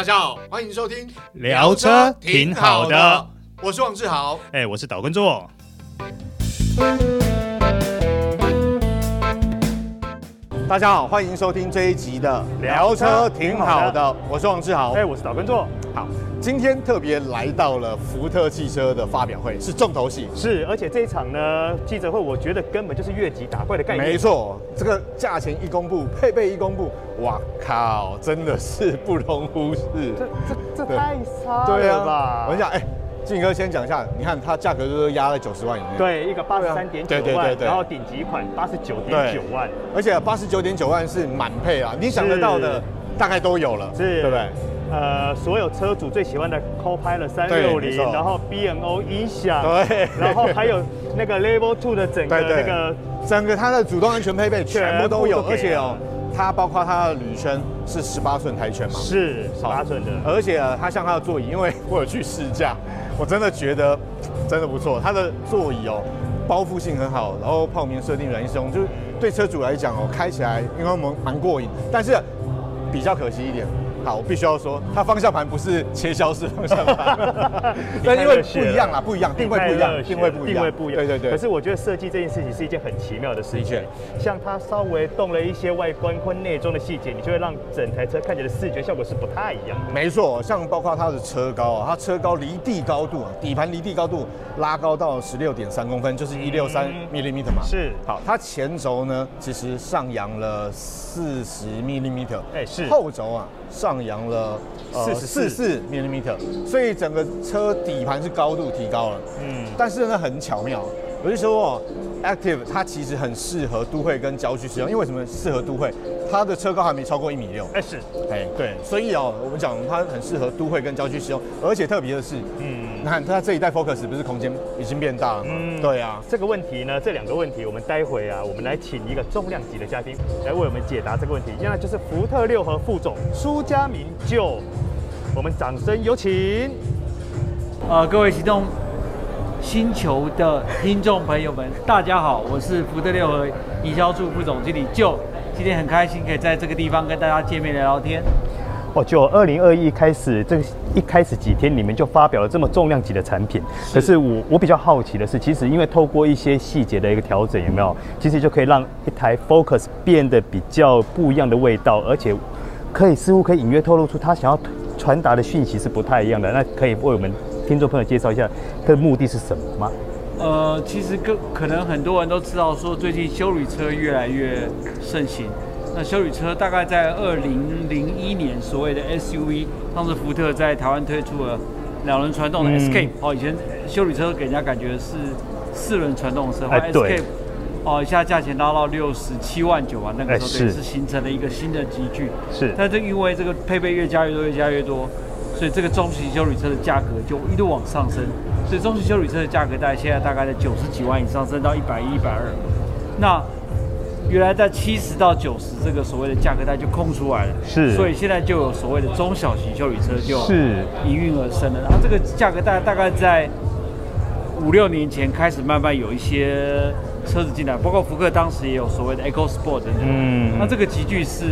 大家好，欢迎收听聊车挺好的，我是王志豪，哎，我是导根座。大家好，欢迎收听这一集的聊车挺好的，我是王志豪，哎，我是导根座。好，今天特别来到了福特汽车的发表会，是重头戏，是，而且这一场呢记者会，我觉得根本就是越级打怪的概念。没错，这个价钱一公布，配备一公布，哇靠，真的是不容忽视。这这这太差了吧？我跟你讲，哎。晋哥先讲一下，你看它价格就是压在九十万以内，对，一个八十三点九万，对对对对，然后顶级款八十九点九万，而且八十九点九万是满配啊，你想得到的大概都有了，是，对不对？呃，所有车主最喜欢的 Copilot 三六零，然后 B&O 音响，对，然后还有那个 Level Two 的整个那个整个它的主动安全配备全部都有，而且哦。它包括它的铝圈是十八寸台圈嘛？是十八寸的，而且它像它的座椅，因为我有去试驾，我真的觉得 真的不错。它的座椅哦，包覆性很好，然后泡棉设定软硬适中，就是对车主来讲哦，开起来应该蛮蛮过瘾。但是比较可惜一点。好，我必须要说，它方向盘不是切削式方向盘，但因为不一样啦，不一样，定位不一样，定位不一样，定位不一样。对对对。可是我觉得设计这件事情是一件很奇妙的事情，像它稍微动了一些外观或内装的细节，你就会让整台车看起来的视觉效果是不太一样的。没错，像包括它的车高啊，它车高离地高度啊，底盘离地高度拉高到十六点三公分，就是一六三 millimeter 嘛。是。好，它前轴呢，其实上扬了四十 millimeter，哎是。后轴啊。上扬了四十四四 millimeter，所以整个车底盘是高度提高了。嗯，但是呢，很巧妙。我就说，Active 它其实很适合都会跟郊区使用，因为为什么适合都会？它的车高还没超过一米六。哎是，哎对，所以哦，我们讲它很适合都会跟郊区使用，而且特别的是，嗯，你看它这一代 Focus 不是空间已经变大了吗？嗯，对啊。这个问题呢，这两个问题，我们待会啊，我们来请一个重量级的嘉宾来为我们解答这个问题，那就是福特六和副总苏家明就，我们掌声有请。呃，各位启动。星球的听众朋友们，大家好，我是福特六和营销处副总经理就，今天很开心可以在这个地方跟大家见面聊聊天。哦，就二零二一开始，这个一开始几天，你们就发表了这么重量级的产品。是可是我我比较好奇的是，其实因为透过一些细节的一个调整，有没有？其实就可以让一台 Focus 变得比较不一样的味道，而且可以似乎可以隐约透露出他想要传达的讯息是不太一样的。那可以为我们。听众朋友介绍一下，它的目的是什么吗？呃，其实可可能很多人都知道，说最近修理车越来越盛行。那修理车大概在二零零一年，所谓的 SUV，当时福特在台湾推出了两轮传动的 Escape。哦，以前修理车给人家感觉是四轮传动车，哎，对。哦，一下价钱拉到六十七万九啊，那个时候也，是形成了一个新的集聚。是。但是因为这个配备越加越多，越加越多。所以这个中型修理车的价格就一路往上升，所以中型修理车的价格大概现在大概在九十几万以上，升到一百一、一百二。那原来在七十到九十这个所谓的价格带就空出来了，是。所以现在就有所谓的中小型修理车就是应运而生了。然后这个价格带大概在五六年前开始慢慢有一些车子进来，包括福克当时也有所谓的 EcoSport 等等。嗯。那这个集聚是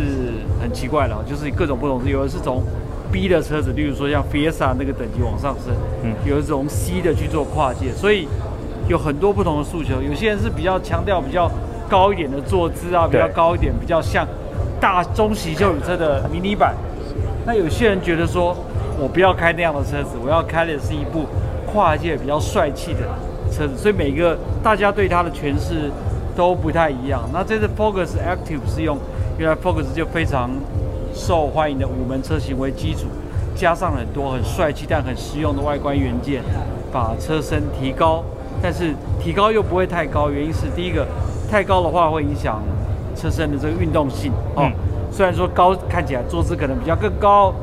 很奇怪的，就是各种不同，有的是从 B 的车子，例如说像 Fiesta 那个等级往上升，嗯，有一种 C 的去做跨界，所以有很多不同的诉求。有些人是比较强调比较高一点的坐姿啊，比较高一点，比较像大中型休旅车的迷你版。那有些人觉得说，我不要开那样的车子，我要开的是一部跨界比较帅气的车子。所以每个大家对它的诠释都不太一样。那这次 Focus Active 是用，原来 Focus 就非常。受欢迎的五门车型为基础，加上很多很帅气但很实用的外观元件，把车身提高，但是提高又不会太高，原因是第一个，太高的话会影响车身的这个运动性哦。嗯、虽然说高看起来坐姿可能比较更高，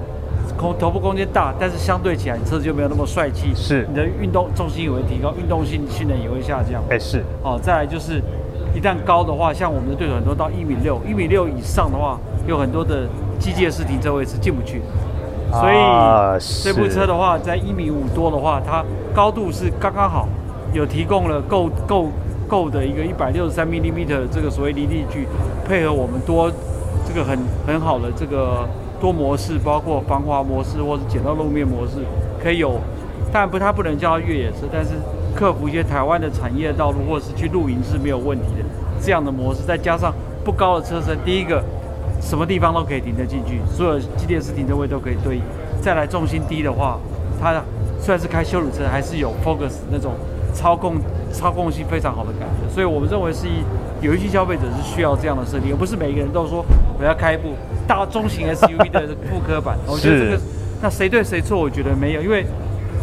空头部空间大，但是相对起来车子就没有那么帅气，是你的运动重心也会提高，运动性性能也会下降。哎，是哦。再来就是一旦高的话，像我们的对手很多到一米六，一米六以上的话，有很多的。机械式停车位是进不去，所以这部车的话，在一米五多的话，它高度是刚刚好，有提供了够够够的一个一百六十三 millimeter 这个所谓离地距，配合我们多这个很很好的这个多模式，包括防滑模式或者捡到路面模式，可以有。但不，它不能叫越野车，但是克服一些台湾的产业道路或者是去露营是没有问题的这样的模式，再加上不高的车身，第一个什么地方都可以停得进去，所有机电式停车位都可以对应。再来重心低的话，它虽然是开修理车，还是有 Focus 那种操控操控性非常好的感觉。所以我们认为是一有一些消费者是需要这样的设定，而不是每一个人都说我要开一部大中型 SUV 的副科版。我觉得这个那谁对谁错？我觉得没有，因为。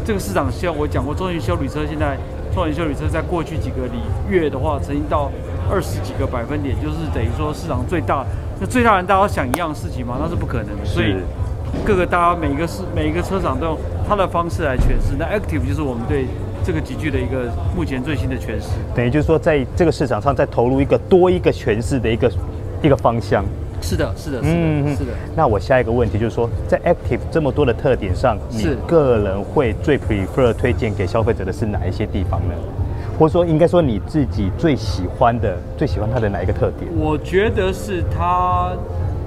这个市场像我讲过，中型修理车现在中型修理车在过去几个里月的话，曾经到二十几个百分点，就是等于说市场最大。那最大人大家想一样的事情吗？那是不可能的。所以各个大家每一个是每一个车厂都用他的方式来诠释。那 Active 就是我们对这个集聚的一个目前最新的诠释。等于就是说，在这个市场上再投入一个多一个诠释的一个一个方向。是的，是的，是的，嗯，是的。那我下一个问题就是说，在 Active 这么多的特点上，你个人会最 prefer 推荐给消费者的是哪一些地方呢？或者说，应该说你自己最喜欢的、最喜欢它的哪一个特点？我觉得是它，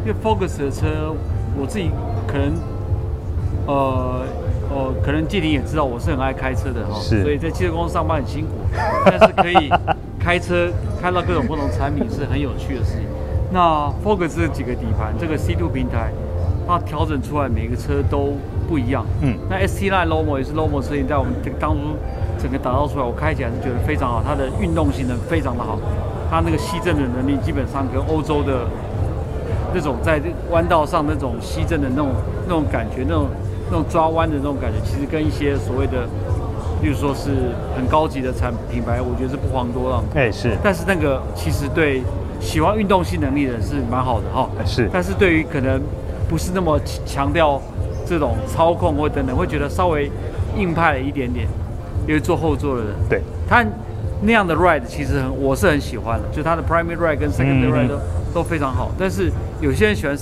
因为 Focus 的车，我自己可能，呃，呃，可能季婷也知道，我是很爱开车的哈，是，所以在汽车公司上班很辛苦，但是可以开车开到各种不同产品是很有趣的事情。那 Focus 这几个底盘，这个 C2 平台，它调整出来每个车都不一样。嗯，那 ST Line Lomo 也是 Lomo 车型，在我们这个当初整个打造出来，我开起来是觉得非常好，它的运动性能非常的好，它那个吸震的能力基本上跟欧洲的那种在弯道上那种吸震的那种那种感觉，那种那种抓弯的那种感觉，其实跟一些所谓的，例如说是很高级的产品牌，我觉得是不遑多让。哎，是。但是那个其实对。喜欢运动性能力的人是蛮好的哈，是。但是对于可能不是那么强调这种操控或等等，会觉得稍微硬派了一点点，因为坐后座的人，对，他那样的 ride 其实很，我是很喜欢的，就他的 primary ride 跟 secondary ride 都、嗯、都非常好。但是有些人喜欢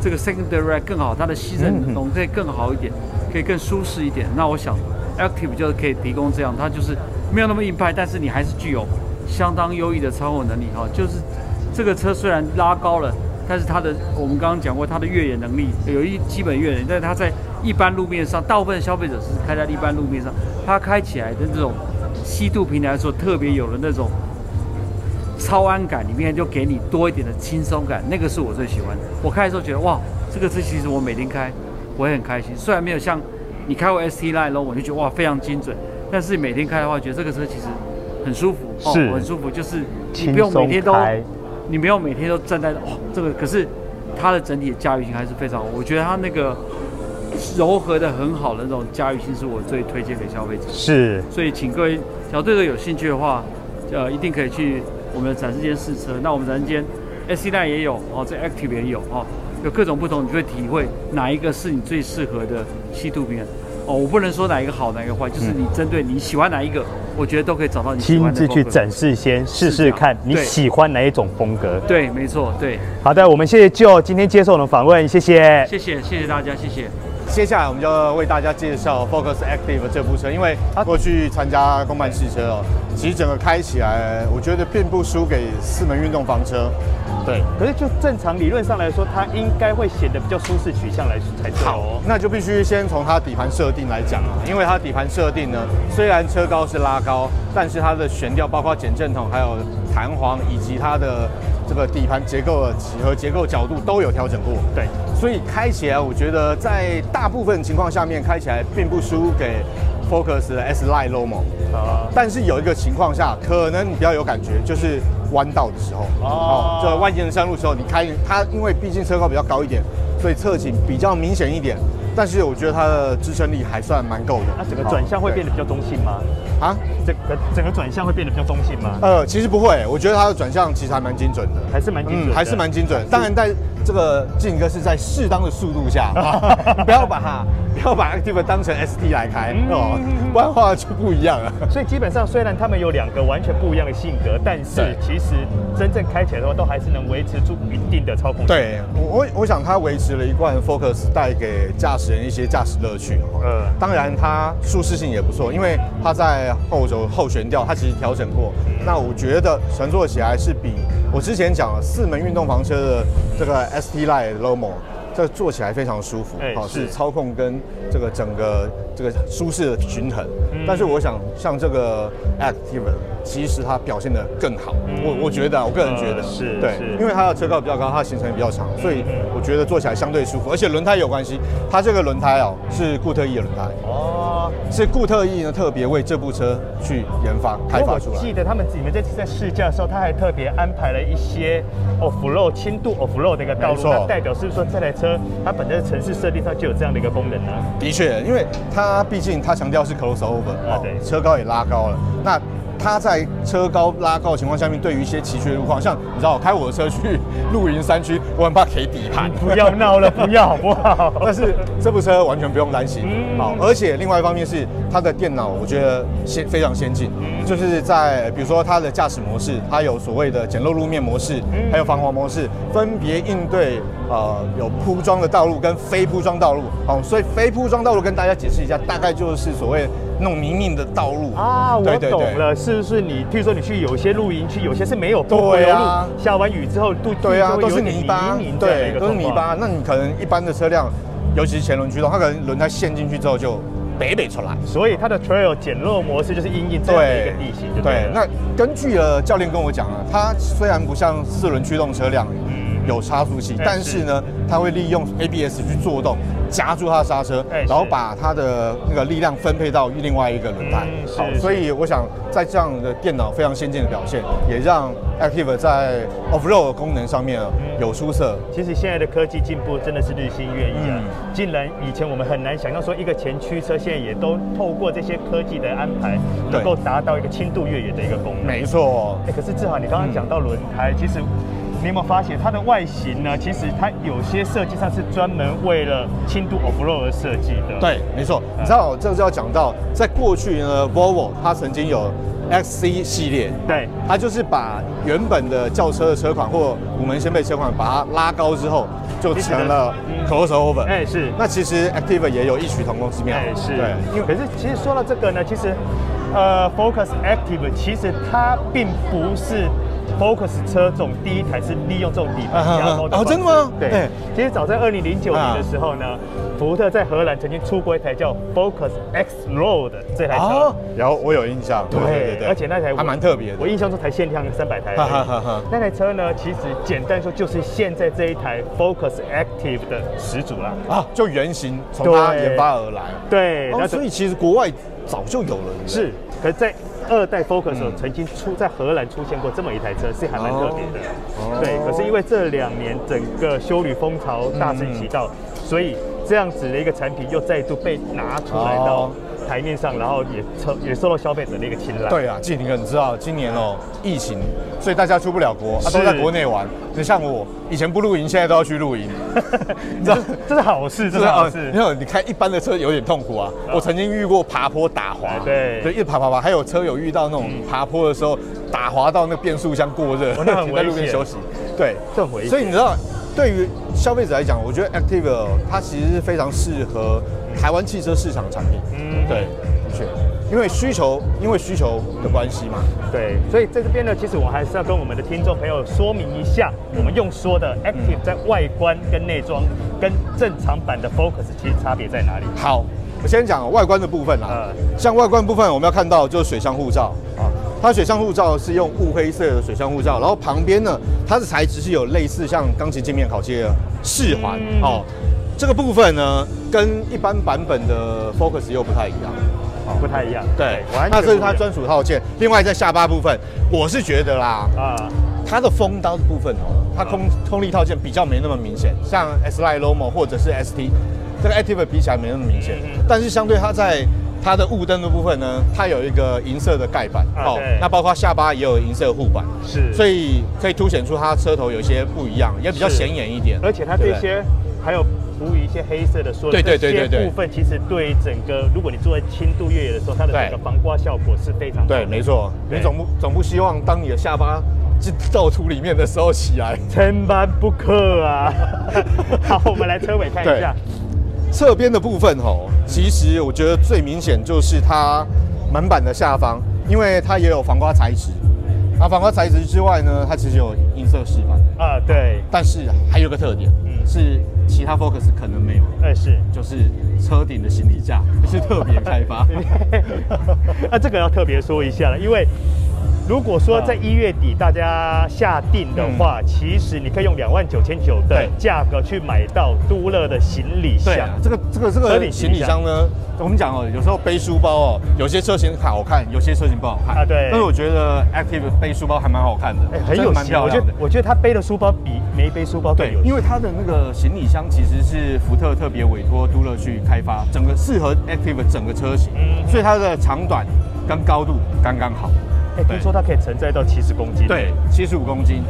这个 secondary ride 更好，它的吸震能力可以更好一点，可以更舒适一点。那我想 active 就是可以提供这样，它就是没有那么硬派，但是你还是具有相当优异的操控能力哈，就是。这个车虽然拉高了，但是它的我们刚刚讲过，它的越野能力有一基本越野，但是它在一般路面上，大部分消费者是开在一般路面上，它开起来的这种吸度平台说特别有的那种超安感，里面就给你多一点的轻松感，那个是我最喜欢的。我开的时候觉得哇，这个车其实我每天开我也很开心，虽然没有像你开过 ST Line 我就觉得哇非常精准，但是每天开的话，觉得这个车其实很舒服，是、哦、很舒服，就是你不用每天都。你没有每天都站在哦，这个可是它的整体的驾驭性还是非常好，我觉得它那个柔和的很好的那种驾驭性是我最推荐给消费者。是，所以请各位小队友有兴趣的话，呃，一定可以去我们的展示间试车。那我们展示间 ST Line 也有哦，这 Active 也有哦，有各种不同，你就会体会哪一个是你最适合的 C2 平衡。哦，我不能说哪一个好，哪一个坏，就是你针对你喜欢哪一个，我觉得都可以找到你喜欢的。亲自去展示先试试看，你喜欢哪一种风格？对，没错，对。好的，我们谢谢 Joe 今天接受我们访问，谢谢，谢谢，谢谢大家，谢谢。接下来我们就要为大家介绍 Focus Active 这部车，因为过去参加公办试车哦，其实整个开起来，我觉得并不输给四门运动房车。对，可是就正常理论上来说，它应该会显得比较舒适取向来才对。好，那就必须先从它底盘设定来讲啊，因为它底盘设定呢，虽然车高是拉高，但是它的悬吊，包括减震筒，还有弹簧，以及它的这个底盘结构的几何结构角度都有调整过。对，所以开起来，我觉得在大部分情况下面开起来并不输给 Focus 的 S Line Lomo。啊，但是有一个情况下，可能你比较有感觉，就是。弯道的时候，哦，这蜿蜒山路的时候，你开它，因为毕竟车高比较高一点，所以侧倾比较明显一点。但是我觉得它的支撑力还算蛮够的。那整个转向会变得比较中性吗？啊，整个整个转向会变得比较中性吗？呃，其实不会，我觉得它的转向其实还蛮精准的，还是蛮精准，还是蛮精准。当然，在这个静哥是在适当的速度下，不要把它。不要把 Active 当成 ST 来开哦，不然的话就不一样了。所以基本上，虽然他们有两个完全不一样的性格，但是其实真正开起来的话，都还是能维持住一定的操控。对，我我我想它维持了一贯 Focus 带给驾驶人一些驾驶乐趣。嗯，当然它舒适性也不错，因为它在后轴后悬吊，它其实调整过。那我觉得乘坐起来是比我之前讲了四门运动房车的这个 ST Line Lomo。这坐起来非常舒服，好、欸、是操控跟这个整个这个舒适的均衡。嗯、但是我想像这个 Active，其实它表现的更好。嗯、我我觉得、啊，我个人觉得、呃、是对，是。因为它的车高比较高，它的行程也比较长，所以我觉得坐起来相对舒服，而且轮胎有关系，它这个轮胎哦是固特异的轮胎。哦，是固特异呢特别为这部车去研发开发出来。我记得他们你们这次在试驾的时候，他还特别安排了一些 off road 轻度 off road 的一个道路，那代表是不是说这台车它本身的城市设定上就有这样的一个功能呢？的确，因为它毕竟它强调是 crossover，啊对，车高也拉高了，那。它在车高拉高的情况下面，对于一些崎岖路况，像你知道，我开我的车去露营山区，我很怕 K 底盘。不要闹了，不要好不好？但是这部车完全不用担心，嗯、好，而且另外一方面是它的电脑，我觉得先非常先进，嗯、就是在比如说它的驾驶模式，它有所谓的简陋路面模式，嗯、还有防滑模式，分别应对呃有铺装的道路跟非铺装道路。好，所以非铺装道路跟大家解释一下，大概就是所谓。那种泥泞的道路啊，我懂了，是不是你？譬如说你去有些露营区，有些是没有铺油路，下完雨之后都对啊，都是泥巴，对，都是泥巴。那你可能一般的车辆，尤其是前轮驱动，它可能轮胎陷进去之后就北北出来。所以它的 Trail 减弱模式就是因应这样的一个地形。对，那根据了教练跟我讲啊，它虽然不像四轮驱动车辆有差速器，但是呢，它会利用 ABS 去做动。夹住它的刹车，然后把它的那个力量分配到另外一个轮胎。好，所以我想在这样的电脑非常先进的表现，也让 Active 在 Off Road 功能上面有出色。其实现在的科技进步真的是日新月异啊！竟然以前我们很难想象说一个前驱车，现在也都透过这些科技的安排，能够达到一个轻度越野的一个功能。没错。哎，可是志豪，你刚刚讲到轮胎，其实。你有没有发现它的外形呢？其实它有些设计上是专门为了轻度 off road 而设计的。对，没错。你知道，这就要讲到，在过去呢，Volvo 它曾经有 XC 系列，对，它就是把原本的轿车的车款或五门掀背车款，把它拉高之后，就成了 crossover。哎，是。那其实 Active 也有异曲同工之妙。哎，是。对，因为可是其实说到这个呢，其实呃，Focus Active 其实它并不是。Focus 车种第一台是利用这种底盘加高的。哦，真的吗？对，其实早在二零零九年的时候呢，福特在荷兰曾经出过一台叫 Focus X Road 这台车，然后我有印象，对对对，而且那台还蛮特别的，我印象中才限量三百台。那台车呢，其实简单说就是现在这一台 Focus Active 的始祖啦。啊，就原型从它研发而来。对，那所以其实国外早就有了。是，可是在。二代 Focus 曾经出在荷兰出现过这么一台车，是还蛮特别的。哦、对，可是因为这两年整个修旅风潮大行其道，嗯、所以这样子的一个产品又再度被拿出来到台面上，然后也受也受到消费者的一个青睐。对啊，季廷哥，你知道今年哦疫情，所以大家出不了国，啊、都在国内玩。你像我以前不露营，现在都要去露营，你知道这是好事，这是好事。没有，你开一般的车有点痛苦啊。我曾经遇过爬坡打滑，对，对，一直爬爬爬，还有车友遇到那种爬坡的时候打滑到那变速箱过热，停 在路边休息。对，这很危险。所以你知道，对于消费者来讲，我觉得 Active 它其实是非常适合。台湾汽车市场产品，嗯，对，的确，因为需求，因为需求的关系嘛，对，所以在这边呢，其实我还是要跟我们的听众朋友说明一下，我们用说的 Active 在外观跟内装跟正常版的 Focus 其实差别在哪里？好，我先讲外观的部分啦，呃，像外观部分，我们要看到就是水箱护罩。啊，它水箱护罩是用雾黑色的水箱护罩，然后旁边呢，它的材质是有类似像钢琴镜面烤漆的饰环哦。这个部分呢，跟一般版本的 Focus 又不太一样，哦，不太一样。对，那这是它专属套件。另外在下巴部分，我是觉得啦，啊，它的风刀的部分哦，它空空力套件比较没那么明显，像 S-Line Lomo 或者是 ST，这个 Active 比起来没那么明显。但是相对它在它的雾灯的部分呢，它有一个银色的盖板，哦，那包括下巴也有银色护板，是，所以可以凸显出它车头有些不一样，也比较显眼一点。而且它这些还有。涂一些黑色的，说的这些部分，其实对整个，如果你坐在轻度越野的时候，它的整个防刮效果是非常对，没错。你总不总不希望当你的下巴进到土里面的时候起来，千万不可啊！好，我们来车尾看一下，侧边的部分吼，其实我觉得最明显就是它门板的下方，因为它也有防刮材质。那防刮材质之外呢，它其实有银色饰板啊，对。但是还有个特点，嗯，是。其他 Focus 可能没有。哎，是，就是车顶的行李架是特别开发。那这个要特别说一下了，因为。如果说在一月底大家下定的话，嗯、其实你可以用两万九千九的价格去买到都乐的行李箱。啊、这个这个这个行李箱呢，我们讲哦，有时候背书包哦，有些车型好看，有些车型不好看啊。对。但是我觉得 Active 背书包还蛮好看的，欸、很有蛮漂亮的。我觉得我觉得他背的书包比没背书包更有。因为他的那个行李箱其实是福特特别委托都乐去开发，整个适合 Active 整个车型，嗯，所以它的长短跟高度刚刚好。哎，听说它可以承载到七十公斤，对，七十五公斤，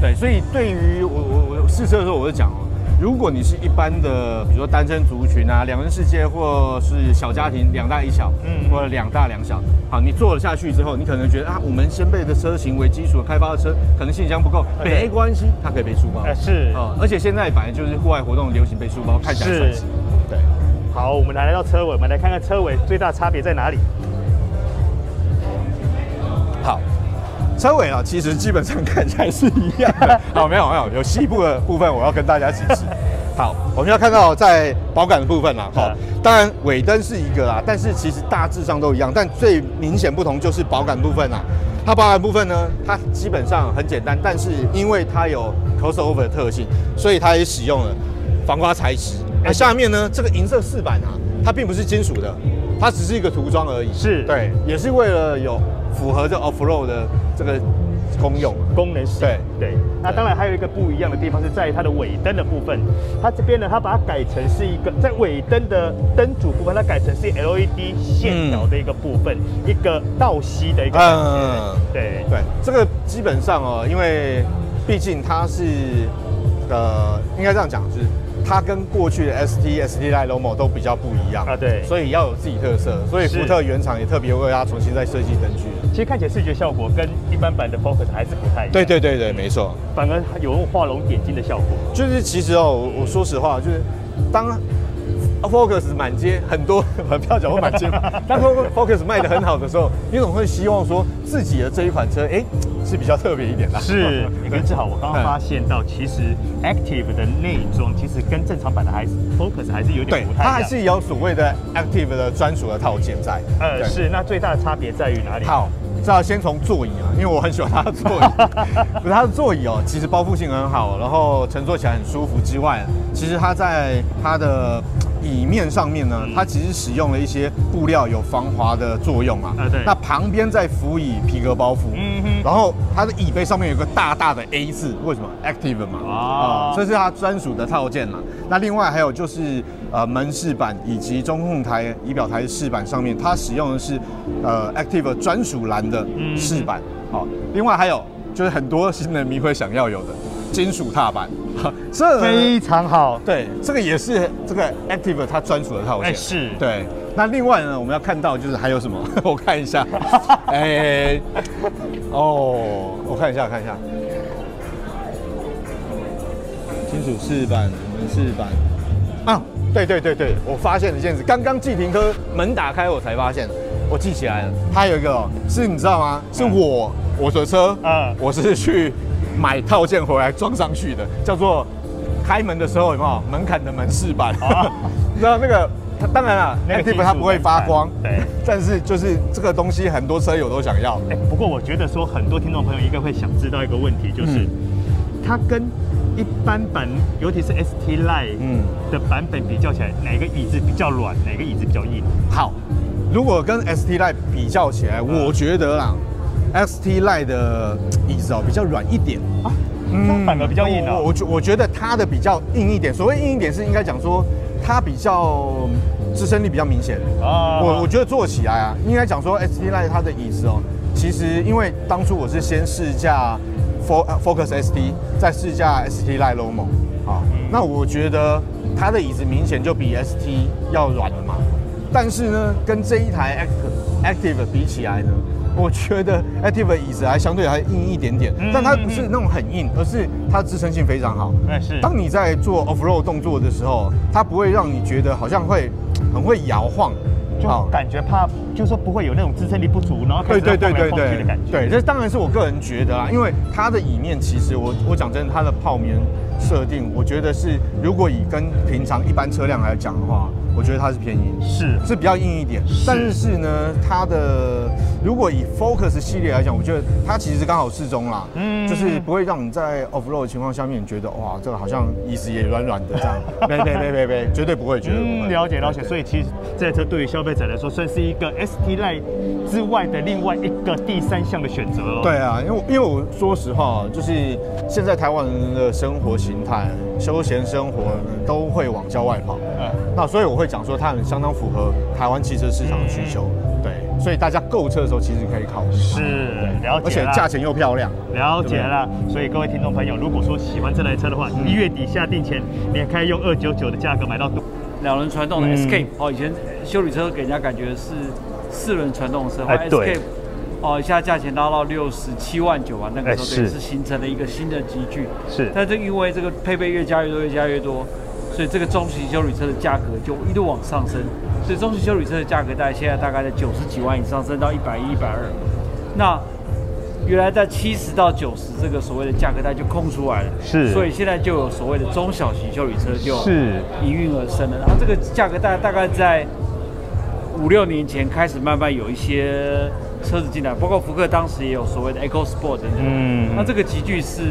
对，所以对于我我我试车的时候，我就讲哦，如果你是一般的，比如说单身族群啊，两人世界，或是小家庭，两大一小，嗯，或者两大两小，好，你坐了下去之后，你可能觉得啊，我们先辈的车型为基础开发的车，可能行李箱不够，没关系，它可以背书包，是啊，而且现在反正就是户外活动流行背书包，看起来帅气，对。好，我们来来到车尾，我们来看看车尾最大差别在哪里。好，车尾啊，其实基本上看起来是一样的。好，没有没有，有细部的部分我要跟大家解释。好，我们要看到在保杆的部分啦，好，当然尾灯是一个啦，但是其实大致上都一样，但最明显不同就是保杆部分啦。它保杆部分呢，它基本上很简单，但是因为它有 crossover 的特性，所以它也使用了防刮材质。而下面呢，这个银色饰板啊，它并不是金属的，它只是一个涂装而已。是对，也是为了有。符合这 off road 的这个功用功能是。对对，那当然还有一个不一样的地方是在于它的尾灯的部分，它这边呢，它把它改成是一个在尾灯的灯组部分，它改成是 LED 线条的一个部分，嗯、一个倒吸的一个感觉。嗯，对对，这个基本上哦，因为毕竟它是呃，应该这样讲就是。它跟过去的 ST、ST Line、Lomo 都比较不一样啊，对，所以要有自己特色，所以福特原厂也特别为它重新再设计灯具。其实看起来视觉效果跟一般版的 Focus 还是不太一样。对对对对，没错，反而有画龙点睛的效果。就是其实哦，我我说实话，就是当。Focus 满街很多，不要讲我满街。当 Focus 卖的很好的时候，你总会希望说自己的这一款车，哎、欸，是比较特别一点的。是，你跟志豪，我刚刚发现到，其实 Active 的内装其实跟正常版的还是 Focus 还是有点不太一样。它还是有所谓的 Active 的专属的套件在。呃，是。那最大的差别在于哪里？好，这要先从座椅啊，因为我很喜欢它的座椅。不是它的座椅哦，其实包覆性很好，然后乘坐起来很舒服之外，其实它在它的。椅面上面呢，它其实使用了一些布料，有防滑的作用啊。啊，对。那旁边再辅以皮革包覆。嗯哼。然后它的椅背上面有个大大的 A 字，为什么？Active 嘛。啊。这是它专属的套件嘛。那另外还有就是呃门饰板以及中控台仪表台饰板上面，它使用的是呃 Active 专属蓝的饰板。好，另外还有就是很多新人迷会想要有的。金属踏板，这非常好。对，这个也是这个 Active 它专属的套件。是。对。那另外呢，我们要看到就是还有什么？我看一下。哎。哦，我看一下，看一下。金属饰板、门饰板。啊，对对对对，我发现了一件事，刚刚季平科门打开，我才发现，我记起来了。它有一个，是你知道吗？是我我的车，嗯，我是去。买套件回来装上去的，叫做开门的时候有没有门槛的门饰板？哦、你知道那个，它当然了，Active 它不会发光，对，但是就是这个东西很多车友都想要。哎，不过我觉得说很多听众朋友应该会想知道一个问题，就是、嗯、它跟一般版，尤其是 ST Line 嗯的版本比较起来，哪个椅子比较软，哪个椅子比较硬？好，如果跟 ST Line 比较起来，嗯、我觉得啦。ST Line 的椅子哦比较软一点啊，嗯，反而比较硬哦。我觉我觉得它的比较硬一点，所谓硬一点是应该讲说它比较支撑力比较明显啊。我我觉得坐起来啊，应该讲说 ST Line 它的椅子哦，其实因为当初我是先试驾 Focus ST，再试驾 ST Line Lomo 啊，那我觉得它的椅子明显就比 ST 要软了嘛。但是呢，跟这一台 Active Active 比起来呢。我觉得 Active 的椅子还相对还硬一点点，但它不是那种很硬，而是它支撑性非常好。是。当你在做 off road 动作的时候，它不会让你觉得好像会很会摇晃，就感觉怕，就是说不会有那种支撑力不足，然后对对对对对，对，这当然是我个人觉得啊，因为它的椅面其实我我讲真的，它的泡棉设定，我觉得是如果以跟平常一般车辆来讲的话，我觉得它是偏硬，是。是比较硬一点。是。但是呢，它的如果以 Focus 系列来讲，我觉得它其实刚好适中啦，嗯，就是不会让你在 off road 的情况下面觉得哇，这个好像椅子也软软的这样，没没没没没，绝对不会，绝对不会。嗯、了解了解，所以其实这台车对于消费者来说，算是一个 ST Line 之外的另外一个第三项的选择哦。对啊，因为因为我说实话，就是现在台湾人的生活形态、休闲生活都会往郊外跑，嗯，那所以我会讲说，它很相当符合台湾汽车市场的需求，嗯、对，所以大家购车的时候其实可以考虑。是，了解，而且价钱又漂亮，了解了。所以各位听众朋友，如果说喜欢这台车的话，一、嗯、月底下定前，你也可以用二九九的价格买到两轮传动的 Escape、嗯。哦，以前修理车给人家感觉是四轮传动的车，哎，对。哦，一下价钱拉到六十七万九啊，那个时候对是形成了一个新的集聚。是，但是因为这个配备越加越多，越加越多，所以这个中型修理车的价格就一路往上升。所以中型修理车的价格大概现在大概在九十几万以上，升到一百一、一百二。那原来在七十到九十这个所谓的价格带就空出来了。是，所以现在就有所谓的中小型修理车就是应运而生了。然后这个价格带大概在五六年前开始慢慢有一些。车子进来，包括福克当时也有所谓的 EcoSport 等等。嗯，那这个集聚是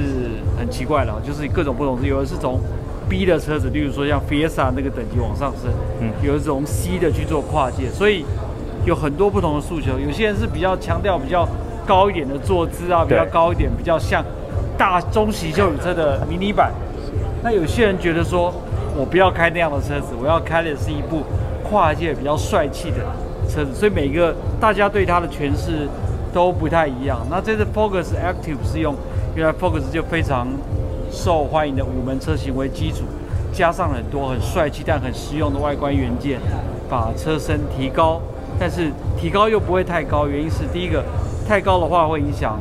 很奇怪的，就是各种不同，有的是从 B 的车子，例如说像 Fiesta 那个等级往上升，嗯，有一种 C 的去做跨界，所以有很多不同的诉求。有些人是比较强调比较高一点的坐姿啊，比较高一点，比较像大中型休旅车的迷你版。那有些人觉得说，我不要开那样的车子，我要开的是一部跨界比较帅气的。车子，所以每个大家对它的诠释都不太一样。那这次 Focus Active 是用原来 Focus 就非常受欢迎的五门车型为基础，加上很多很帅气但很实用的外观元件，把车身提高，但是提高又不会太高，原因是第一个太高的话会影响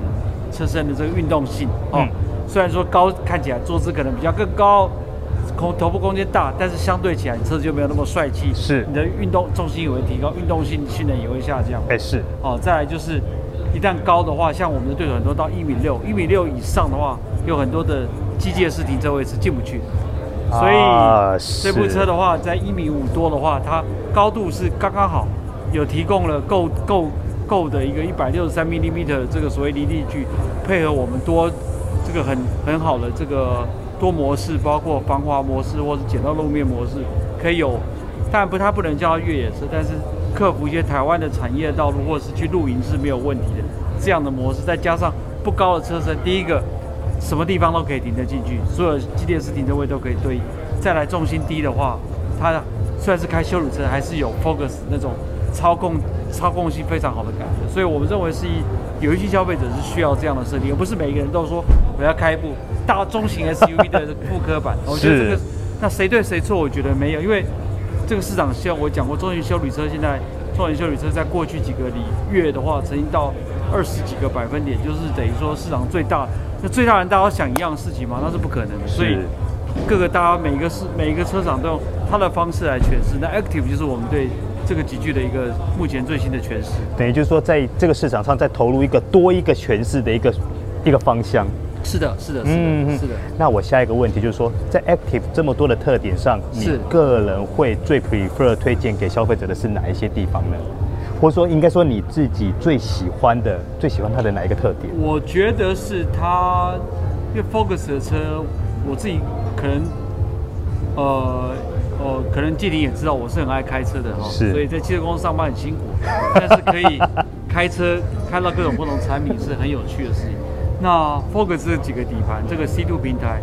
车身的这个运动性哦。嗯、虽然说高看起来坐姿可能比较更高。空头部空间大，但是相对起来，你车子就没有那么帅气。是，你的运动重心也会提高，运动性性能也会下降。哎，是。哦，再来就是，一旦高的话，像我们的对手很多到一米六，一米六以上的话，有很多的机械式停车位是进不去。所以、啊、这部车的话，在一米五多的话，它高度是刚刚好，有提供了够够够的一个一百六十三 mm 的这个所谓离地距，配合我们多这个很很好的这个。多模式，包括防滑模式或者减到路面模式，可以有，但不，它不能叫越野车，但是克服一些台湾的产业道路或者是去露营是没有问题的这样的模式。再加上不高的车身，第一个什么地方都可以停得进去，所有机电式停车位都可以对应。再来重心低的话，它虽然是开修旅车，还是有 Focus 那种操控操控性非常好的感觉。所以我们认为是一有一些消费者是需要这样的设定，而不是每个人都说我要开一部。大中型 SUV 的 复刻版，我觉得这个那谁对谁错？我觉得没有，因为这个市场像我讲过，中型修旅车现在中型修旅车在过去几个里月的话，曾经到二十几个百分点，就是等于说市场最大。那最大人大家想一样的事情吗？那是不可能的。所以各个大家每一个是每一个车厂都用它的方式来诠释。那 Active 就是我们对这个集聚的一个目前最新的诠释。等于就是说，在这个市场上再投入一个多一个诠释的一个一个方向。是的，是的，是的，嗯、是的。那我下一个问题就是说，在 Active 这么多的特点上，你个人会最 prefer 推荐给消费者的是哪一些地方呢？或者说，应该说你自己最喜欢的、最喜欢它的哪一个特点？我觉得是它，因为 Focus 的车，我自己可能，呃，呃，可能季婷也知道，我是很爱开车的哈，是所以在汽车公司上班很辛苦，但是可以开车开到各种不同产品是很有趣的事情。那 Focus 这几个底盘，这个 C2 平台，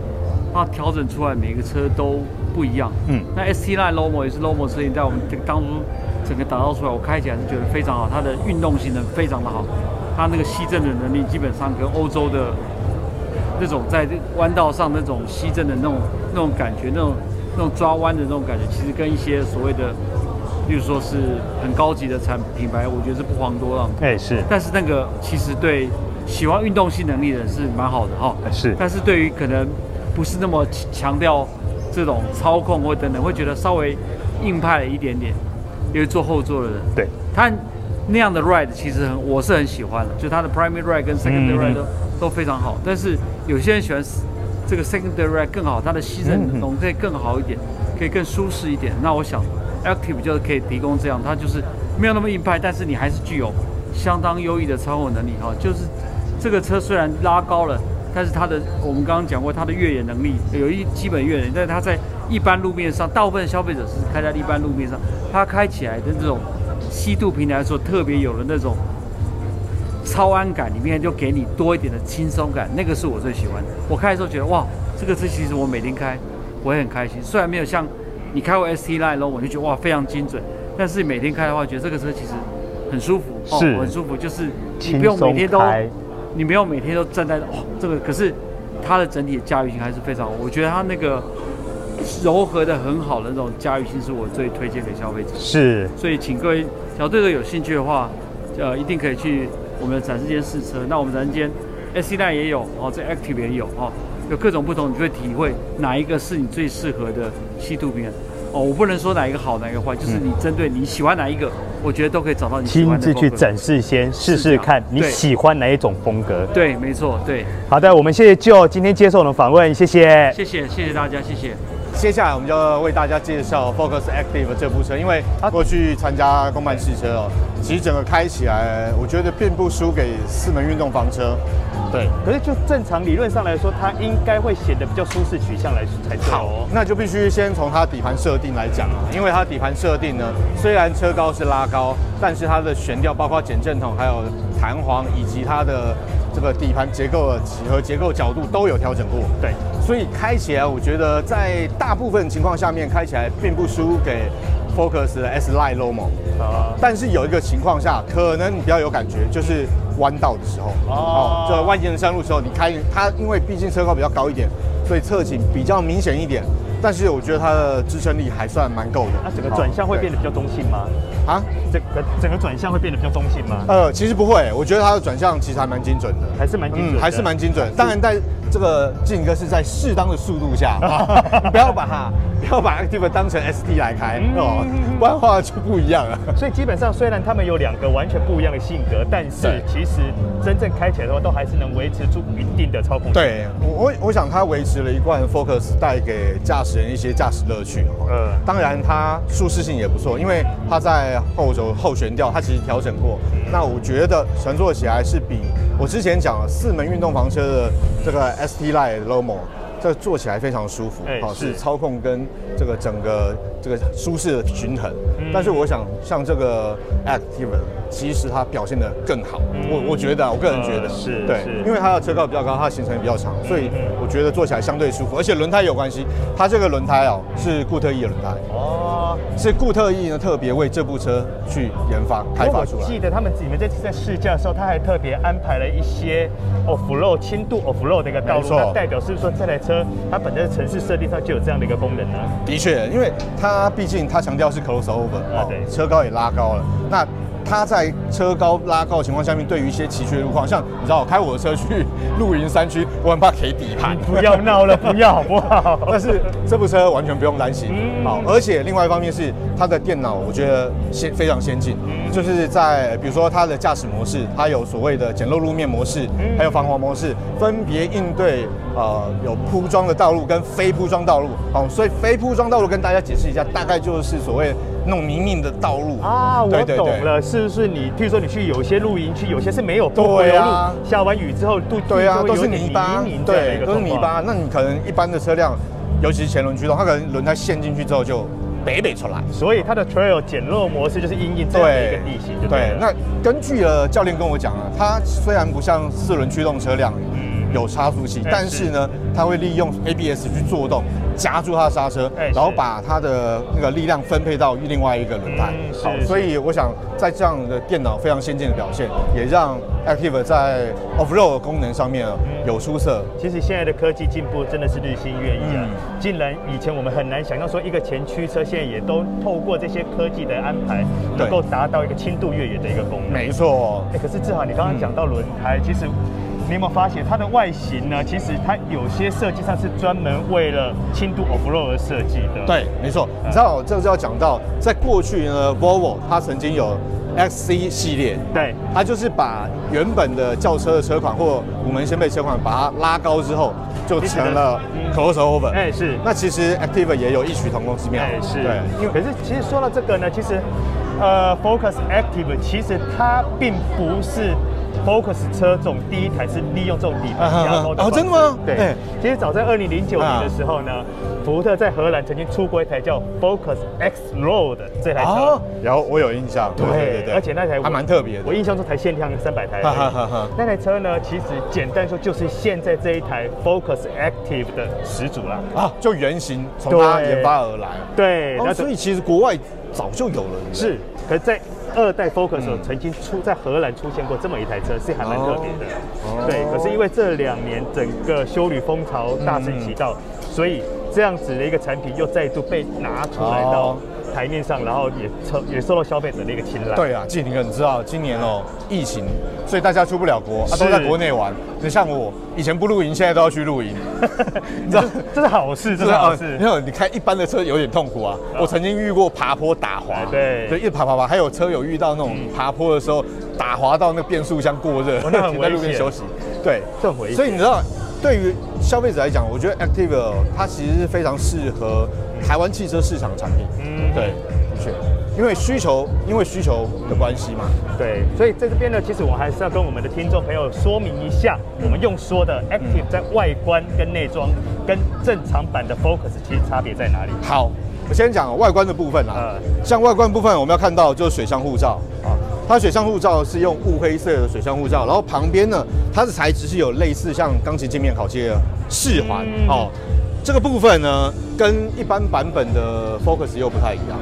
它调整出来每个车都不一样。嗯，那 ST Line Lomo 也是 Lomo 车型，在我们这个当初整个打造出来，我开起来是觉得非常好，它的运动性能非常的好，它那个吸震的能力基本上跟欧洲的那种在弯道上那种吸震的那种那种感觉，那种那种抓弯的那种感觉，其实跟一些所谓的，例如说是很高级的产品牌，我觉得是不遑多让。哎，是。但是那个其实对。喜欢运动性能力的人是蛮好的哈，是。但是对于可能不是那么强调这种操控或等等，会觉得稍微硬派了一点点，因为坐后座的人，对，他那样的 ride 其实很，我是很喜欢的，就他的 primary ride 跟 secondary ride 都、嗯、都非常好。但是有些人喜欢这个 secondary ride 更好，它的吸震能可以更好一点，可以更舒适一点。那我想 Active 就是可以提供这样，它就是没有那么硬派，但是你还是具有相当优异的操控能力哈。就是这个车虽然拉高了，但是它的我们刚刚讲过，它的越野能力有一基本越野，但是它在一般路面上，大部分消费者是开在一般路面上，它开起来的这种吸度平台来说，特别有了那种。超安感里面就给你多一点的轻松感，那个是我最喜欢的。我开的时候觉得哇，这个车其实我每天开我也很开心。虽然没有像你开过 ST Line 后，我就觉得哇非常精准，但是每天开的话，觉得这个车其实很舒服，是哦，很舒服，就是你不用每天都，你不用每天都站在哦这个，可是它的整体的驾驭性还是非常好。我觉得它那个柔和的很好的那种驾驭性是我最推荐给消费者。是，所以请各位小队友有兴趣的话，呃，一定可以去。我们的展示间试车，那我们展示间 Line 也有哦，这 Active 也有哦，有各种不同，你就会体会哪一个是你最适合的吸度平衡哦。我不能说哪一个好，哪一个坏，就是你针对你喜欢哪一个，我觉得都可以找到你喜欢的。亲自去展示先试试看，你喜欢哪一种风格？对，没错，对。好的，我们谢谢 Joe 今天接受我们访问，谢谢，谢谢，谢谢大家，谢谢。接下来我们就要为大家介绍 Focus Active 这部车，因为他过去参加公办试车哦，其实整个开起来，我觉得并不输给四门运动房车。对，可是就正常理论上来说，它应该会显得比较舒适取向来才对。好，那就必须先从它底盘设定来讲啊，因为它底盘设定呢，虽然车高是拉高，但是它的悬吊，包括减震筒，还有弹簧以及它的。这个底盘结构的几何结构角度都有调整过，对，所以开起来我觉得在大部分情况下面开起来并不输给 Focus 的 S Line Lomo 啊，但是有一个情况下可能你比较有感觉，就是弯道的时候哦，这蜿蜒山路的时候你开它，因为毕竟车高比较高一点，所以侧倾比较明显一点。但是我觉得它的支撑力还算蛮够的。那整个转向会变得比较中性吗？啊，整个整个转向会变得比较中性吗？呃，其实不会，我觉得它的转向其实还蛮精准的，还是蛮精准，还是蛮精准。当然在。这个进哥是在适当的速度下，不要把它不要把 Active 当成 ST 来开哦，不然的话就不一样了。所以基本上虽然他们有两个完全不一样的性格，但是其实真正开起来的话，都还是能维持住一定的操控。对，我我我想它维持了一贯 Focus 带给驾驶人一些驾驶乐趣。嗯，当然它舒适性也不错，因为它在后轴后悬吊它其实调整过，那我觉得乘坐起来是比我之前讲了四门运动房车的这个。ST Line Lomo，这坐起来非常舒服，好、欸、是，是操控跟这个整个这个舒适的均衡。嗯、但是我想像这个 Active，其实它表现得更好。嗯、我我觉得，我个人觉得、呃、是对，是因为它的车高比较高，它的行程也比较长，所以我觉得坐起来相对舒服。而且轮胎有关系，它这个轮胎哦是固特异的轮胎。哦。是固特异呢，特别为这部车去研发开发出来。我记得他们你们这次在试驾的时候，他还特别安排了一些 off road 轻度 off road 的一个道路，那代表是不是说这台车它本身的城市设定上就有这样的一个功能呢？的确，因为它毕竟它强调是 crossover 啊，对，车高也拉高了，那。它在车高拉高的情况下面，对于一些崎岖的路况，像你知道，我开我的车去露营山区，我很怕 K 底盘。不要闹了，不要好不好？但是这部车完全不用担心，好，而且另外一方面是它的电脑，我觉得先非常先进，就是在比如说它的驾驶模式，它有所谓的简陋路面模式，还有防滑模式，分别应对呃有铺装的道路跟非铺装道路。好，所以非铺装道路跟大家解释一下，大概就是所谓。那种泥泞的道路啊，我懂了，是不是你？譬如说你去有些露营区，有些是没有柏油路，下完雨之后都对啊，都是泥巴，对，都是泥巴。那你可能一般的车辆，尤其是前轮驱动，它可能轮胎陷进去之后就北北出来。所以它的 Trail 减弱模式就是因应这样的一个地形，对。那根据了教练跟我讲啊，它虽然不像四轮驱动车辆有差速器，但是呢，它会利用 ABS 去做动。夹住它的刹车，然后把它的那个力量分配到另外一个轮胎。好，所以我想在这样的电脑非常先进的表现，也让 Active 在 Off-Road 功能上面有出色。其实现在的科技进步真的是日新月异啊！竟然以前我们很难想象说一个前驱车，现在也都透过这些科技的安排，能够达到一个轻度越野的一个功能。没错。哎，可是志豪，你刚刚讲到轮胎，其实。你有没有发现它的外形呢？其实它有些设计上是专门为了轻度 off road 而设计的。对，没错。你知道，这个就要讲到，在过去呢，Volvo 它曾经有 XC 系列，对，它就是把原本的轿车的车款或五门掀背车款，把它拉高之后，就成了 crossover。哎，是。那其实 Active 也有异曲同工之妙。哎，是。对。因为可是其实说到这个呢，其实呃，Focus Active 其实它并不是。Focus 车种第一台是利用这种底盘压缩的哦，真的吗？对，欸、其实早在二零零九年的时候呢，啊、福特在荷兰曾经出过一台叫 Focus X Road 这台车，哦、然后我有印象，对对对，对，而且那台还蛮特别的，我印象中才限量三百台。那台车呢，其实简单说就是现在这一台 Focus Active 的始祖啦。啊，就原型从它研发而来，对，那、哦、所以其实国外早就有了，是，可是在。二代 Focus 曾经出在荷兰出现过这么一台车，是还蛮特别的。哦、对，可是因为这两年整个修旅风潮大行其道，嗯、所以这样子的一个产品又再度被拿出来到台面上，然后也受也受到消费者的一个青睐。对啊，季廷哥，你知道今年哦、喔、疫情，所以大家出不了国，啊，都在国内玩。你像我以前不露营，现在都要去露营，你知道这是好事，这是好事。没有，你开一般的车有点痛苦啊。我曾经遇过爬坡打滑，对，对，一爬爬爬，还有车友遇到那种爬坡的时候打滑到那个变速箱过热，那很 危险，在路边休息。对，这很危险。所以你知道，对于消费者来讲，我觉得 Active 它其实是非常适合台湾汽车市场的产品。嗯，对，的确。因为需求，因为需求的关系嘛，对，所以在这边呢，其实我们还是要跟我们的听众朋友说明一下，我们用说的 Active 在外观跟内装跟正常版的 Focus 其实差别在哪里？好，我先讲外观的部分啊，像外观部分，我们要看到就是水箱护罩。啊，它水箱护罩是用雾黑色的水箱护罩，然后旁边呢，它的材质是有类似像钢琴镜面烤漆的饰环哦，这个部分呢，跟一般版本的 Focus 又不太一样。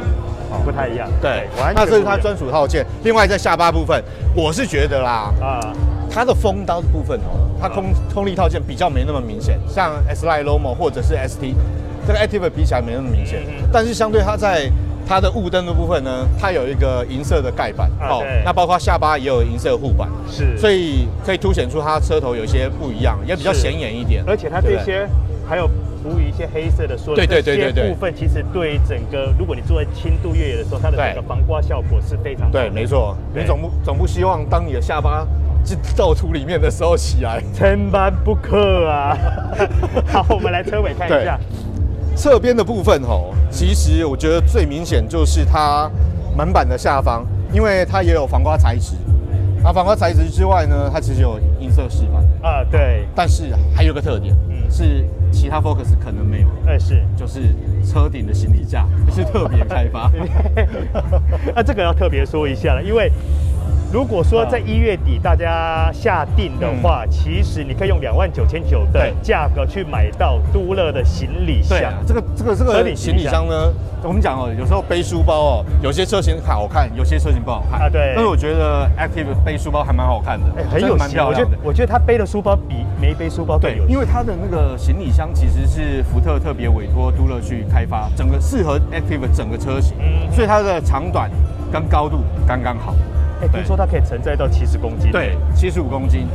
不太一样，对，那这是它专属套件。另外在下巴部分，我是觉得啦，啊，它的风刀的部分哦，它空空力套件比较没那么明显，像 S-Line Lomo 或者是 ST，这个 Active 比起来没那么明显。但是相对它在它的雾灯的部分呢，它有一个银色的盖板，哦，那包括下巴也有银色护板，是，所以可以凸显出它车头有些不一样，也比较显眼一点。而且它这些还有。涂一些黑色的，说对对对对对，部分其实对整个，如果你坐在轻度越野的时候，它的整个防刮效果是非常对，没错。你总不总不希望当你的下巴进到土里面的时候起来，千万不可啊！好，我们来车尾看一下，侧边的部分吼，其实我觉得最明显就是它门板的下方，因为它也有防刮材质。那，防刮材质之外呢，它其实有银色饰板啊，对。但是还有个特点，嗯，是其他 Focus 可能没有，哎，是，就是车顶的行李架 是特别开发。那这个要特别说一下了，因为。如果说在一月底大家下定的话，其实你可以用两万九千九的价格去买到都乐的行李箱。这个这个这个行李箱呢，我们讲哦，有时候背书包哦，有些车型好看，有些车型不好看啊。对。但是我觉得 Active 背书包还蛮好看的，很有蛮漂亮的。我觉得我觉得他背的书包比没背书包更有。因为他的那个行李箱其实是福特特别委托都乐去开发，整个适合 Active 整个车型，所以它的长短跟高度刚刚好。听说它可以承载到七十公斤，对，七十五公斤，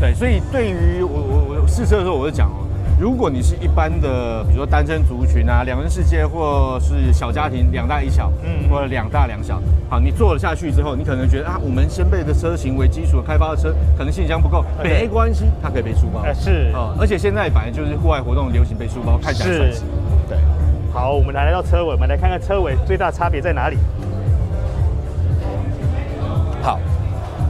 对，所以对于我我我试车的时候，我就讲哦，如果你是一般的，比如说单身族群啊，两人世界，或是小家庭，两大一小，嗯，或者两大两小，好，你坐了下去之后，你可能觉得啊，我们先辈的车型为基础开发的车，可能行李箱不够，没关系，它可以背书包，哎，是，哦，而且现在反正就是户外活动流行背书包，看起来帅气，对，好，我们来到车尾，我们来看看车尾最大差别在哪里。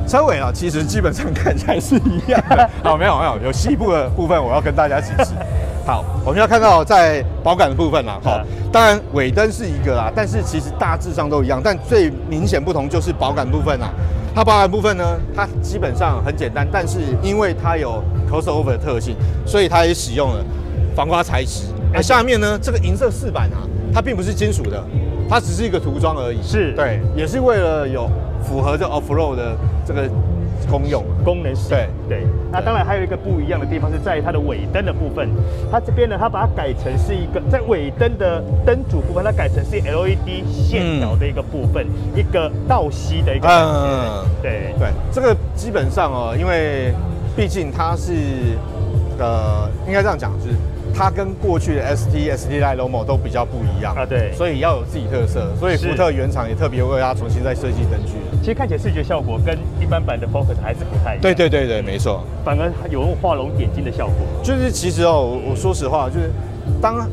车尾啊，其实基本上看起来是一样的。好，没有没有，有细部的部分我要跟大家解释。好，我们要看到在保杆的部分啦。好，当然尾灯是一个啦，但是其实大致上都一样。但最明显不同就是保杆部分啦。它保杆部分呢，它基本上很简单，但是因为它有 crossover 的特性，所以它也使用了防刮材质。而下面呢，这个银色饰板啊，它并不是金属的，它只是一个涂装而已。是对，也是为了有。符合这 off road 的这个功用功能性。对对，那当然还有一个不一样的地方是在于它的尾灯的部分，它这边呢，它把它改成是一个在尾灯的灯组部分，它改成是 LED 线条的一个部分，嗯、一个倒吸的一个。嗯，对对，这个基本上哦，因为毕竟它是呃，应该这样讲，就是它跟过去的 ST、ST Line、Lomo 都比较不一样啊，对，所以要有自己特色，所以福特原厂也特别为它重新再设计灯具。其实看起来视觉效果跟一般版的 Focus 还是不太一样。对对对对，没错，反而有用画龙点睛的效果。就是其实哦，我我说实话，就是当。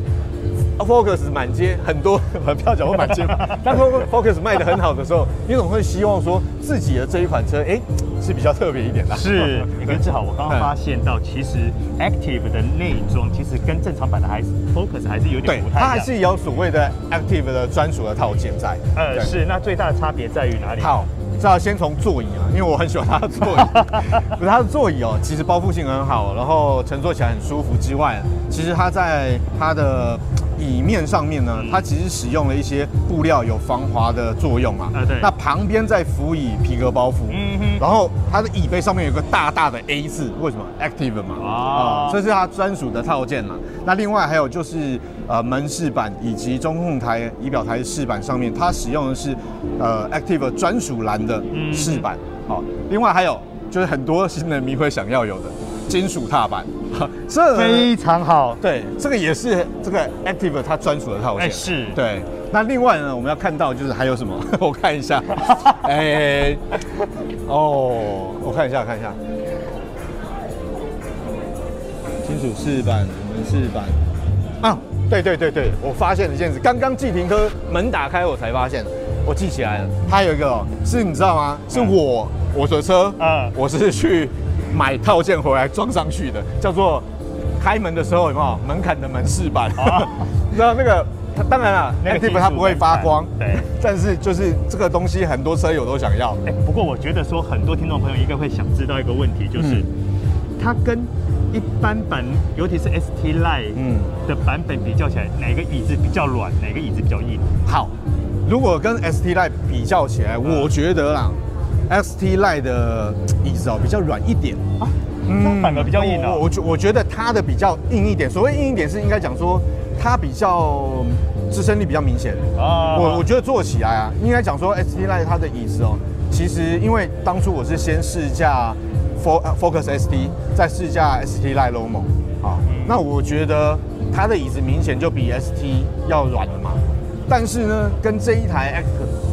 Focus 满街很多，很 不要讲我满街。当 Focus 卖的很好的时候，你总会希望说自己的这一款车，哎、欸，是比较特别一点的。是，你跟志豪，我刚刚发现到，其实 Active 的内装其实跟正常版的还是 Focus 还是有点不太一样。它还是有所谓的 Active 的专属的套件在。呃，是。那最大的差别在于哪里？好，这要先从座椅啊，因为我很喜欢它的座椅。不是它的座椅哦，其实包覆性很好，然后乘坐起来很舒服之外，其实它在它的。椅面上面呢，它其实使用了一些布料，有防滑的作用嘛。啊，对。那旁边再辅以皮革包覆。嗯哼。然后它的椅背上面有个大大的 A 字，为什么？Active 嘛。啊。这是它专属的套件嘛。那另外还有就是呃门饰板以及中控台仪表台饰板上面，它使用的是呃 Active 专属蓝的饰板。好，另外还有就是很多新人迷会想要有的金属踏板。这非常好，对，这个也是这个 Active 它专属的套件，哎，是对。那另外呢，我们要看到就是还有什么？我看一下，哎，哦，我看一下，看一下，金属饰板、门饰板啊，对对对对，我发现了一件事，刚刚季停车门打开，我才发现，我记起来了，它有一个是你知道吗？是我我的车，嗯，我是去。买套件回来装上去的，叫做开门的时候有没有门槛的门饰板？你知道那个，它当然了，Active 它不会发光，对，但是就是这个东西很多车友都想要。哎，不过我觉得说很多听众朋友应该会想知道一个问题，就是、嗯、它跟一般版，尤其是 ST Line 嗯的版本比较起来，哪个椅子比较软，哪个椅子比较硬？好，如果跟 ST Line 比较起来，嗯、我觉得啦。ST Line 的椅子哦比较软一点啊，嗯，反而比较硬哦。我我觉我觉得它的比较硬一点，所谓硬一点是应该讲说它比较支撑力比较明显啊。我我觉得坐起来啊，应该讲说 ST Line 它的椅子哦，其实因为当初我是先试驾 Focus ST，再试驾 ST Line Lomo 啊，那我觉得它的椅子明显就比 ST 要软了嘛。但是呢，跟这一台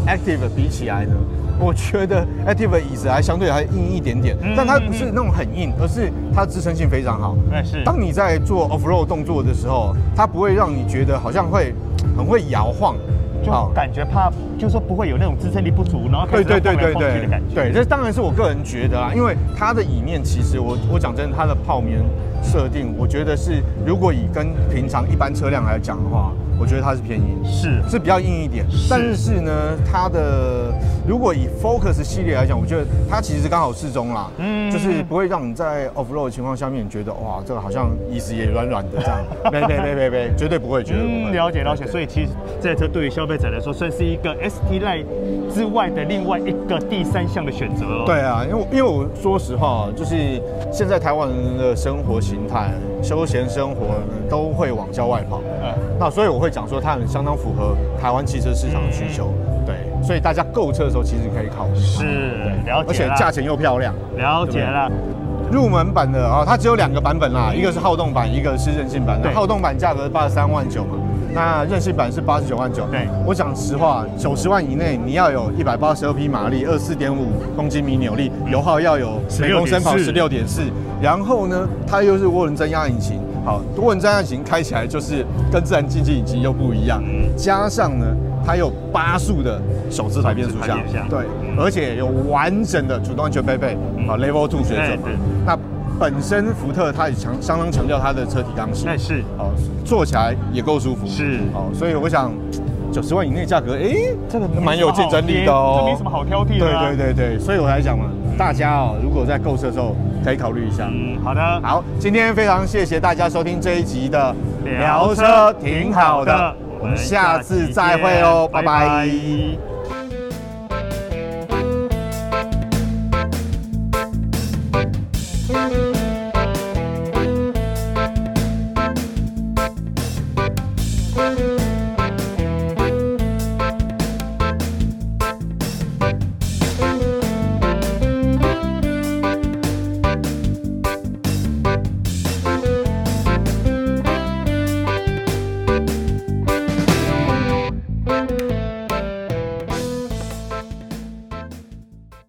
Active 比起来呢。我觉得 Active 的椅子还相对还硬一点点，但它不是那种很硬，而是它支撑性非常好。哎，是。当你在做 off road 动作的时候，它不会让你觉得好像会很会摇晃，就感觉怕，就是说不会有那种支撑力不足，然后对对对对对的感觉。对，这当然是我个人觉得啦，因为它的椅面其实我我讲真的，它的泡棉设定，我觉得是如果以跟平常一般车辆来讲的话。我觉得它是偏硬，是是比较硬一点，但是呢，它的如果以 Focus 系列来讲，我觉得它其实刚好适中啦，嗯，就是不会让你在 off road 的情况下面，你觉得哇，这个好像椅子也软软的这样，没没没没没，绝对不会，绝对不会。嗯，了解了解。所以其实这台车对于消费者来说，算是一个 ST Line 之外的另外一个第三项的选择哦。对啊，因为因为我说实话，就是现在台湾人的生活形态、休闲生活都会往郊外跑，嗯，那所以我会。讲说它很相当符合台湾汽车市场的需求，对，所以大家购车的时候其实可以考虑。是，了解，而且价钱又漂亮。了解了。入门版的啊，它只有两个版本啦，一个是好动版，一个是任性版。好动版价格八十三万九嘛，那任性版是八十九万九。对，我讲实话，九十万以内你要有一百八十二匹马力，二四点五公斤米扭力，油耗要有每公升跑十六点四，然后呢，它又是涡轮增压引擎。好，涡轮增压引擎开起来就是跟自然进气引擎又不一样，加上呢，它有八速的手自排变速箱，对，而且有完整的主动安全配备，好，Level Two 水准。那本身福特它也强相当强调它的车体刚性，那是，哦，坐起来也够舒服，是，哦，所以我想九十万以内价格，哎，这个蛮有竞争力的哦，这没什么好挑剔的，对对对对，所以我来讲嘛，大家哦，如果在购车的时候。可以考虑一下。嗯，好的，好，今天非常谢谢大家收听这一集的聊车，挺好的，我们下次再会哦，拜拜。拜拜。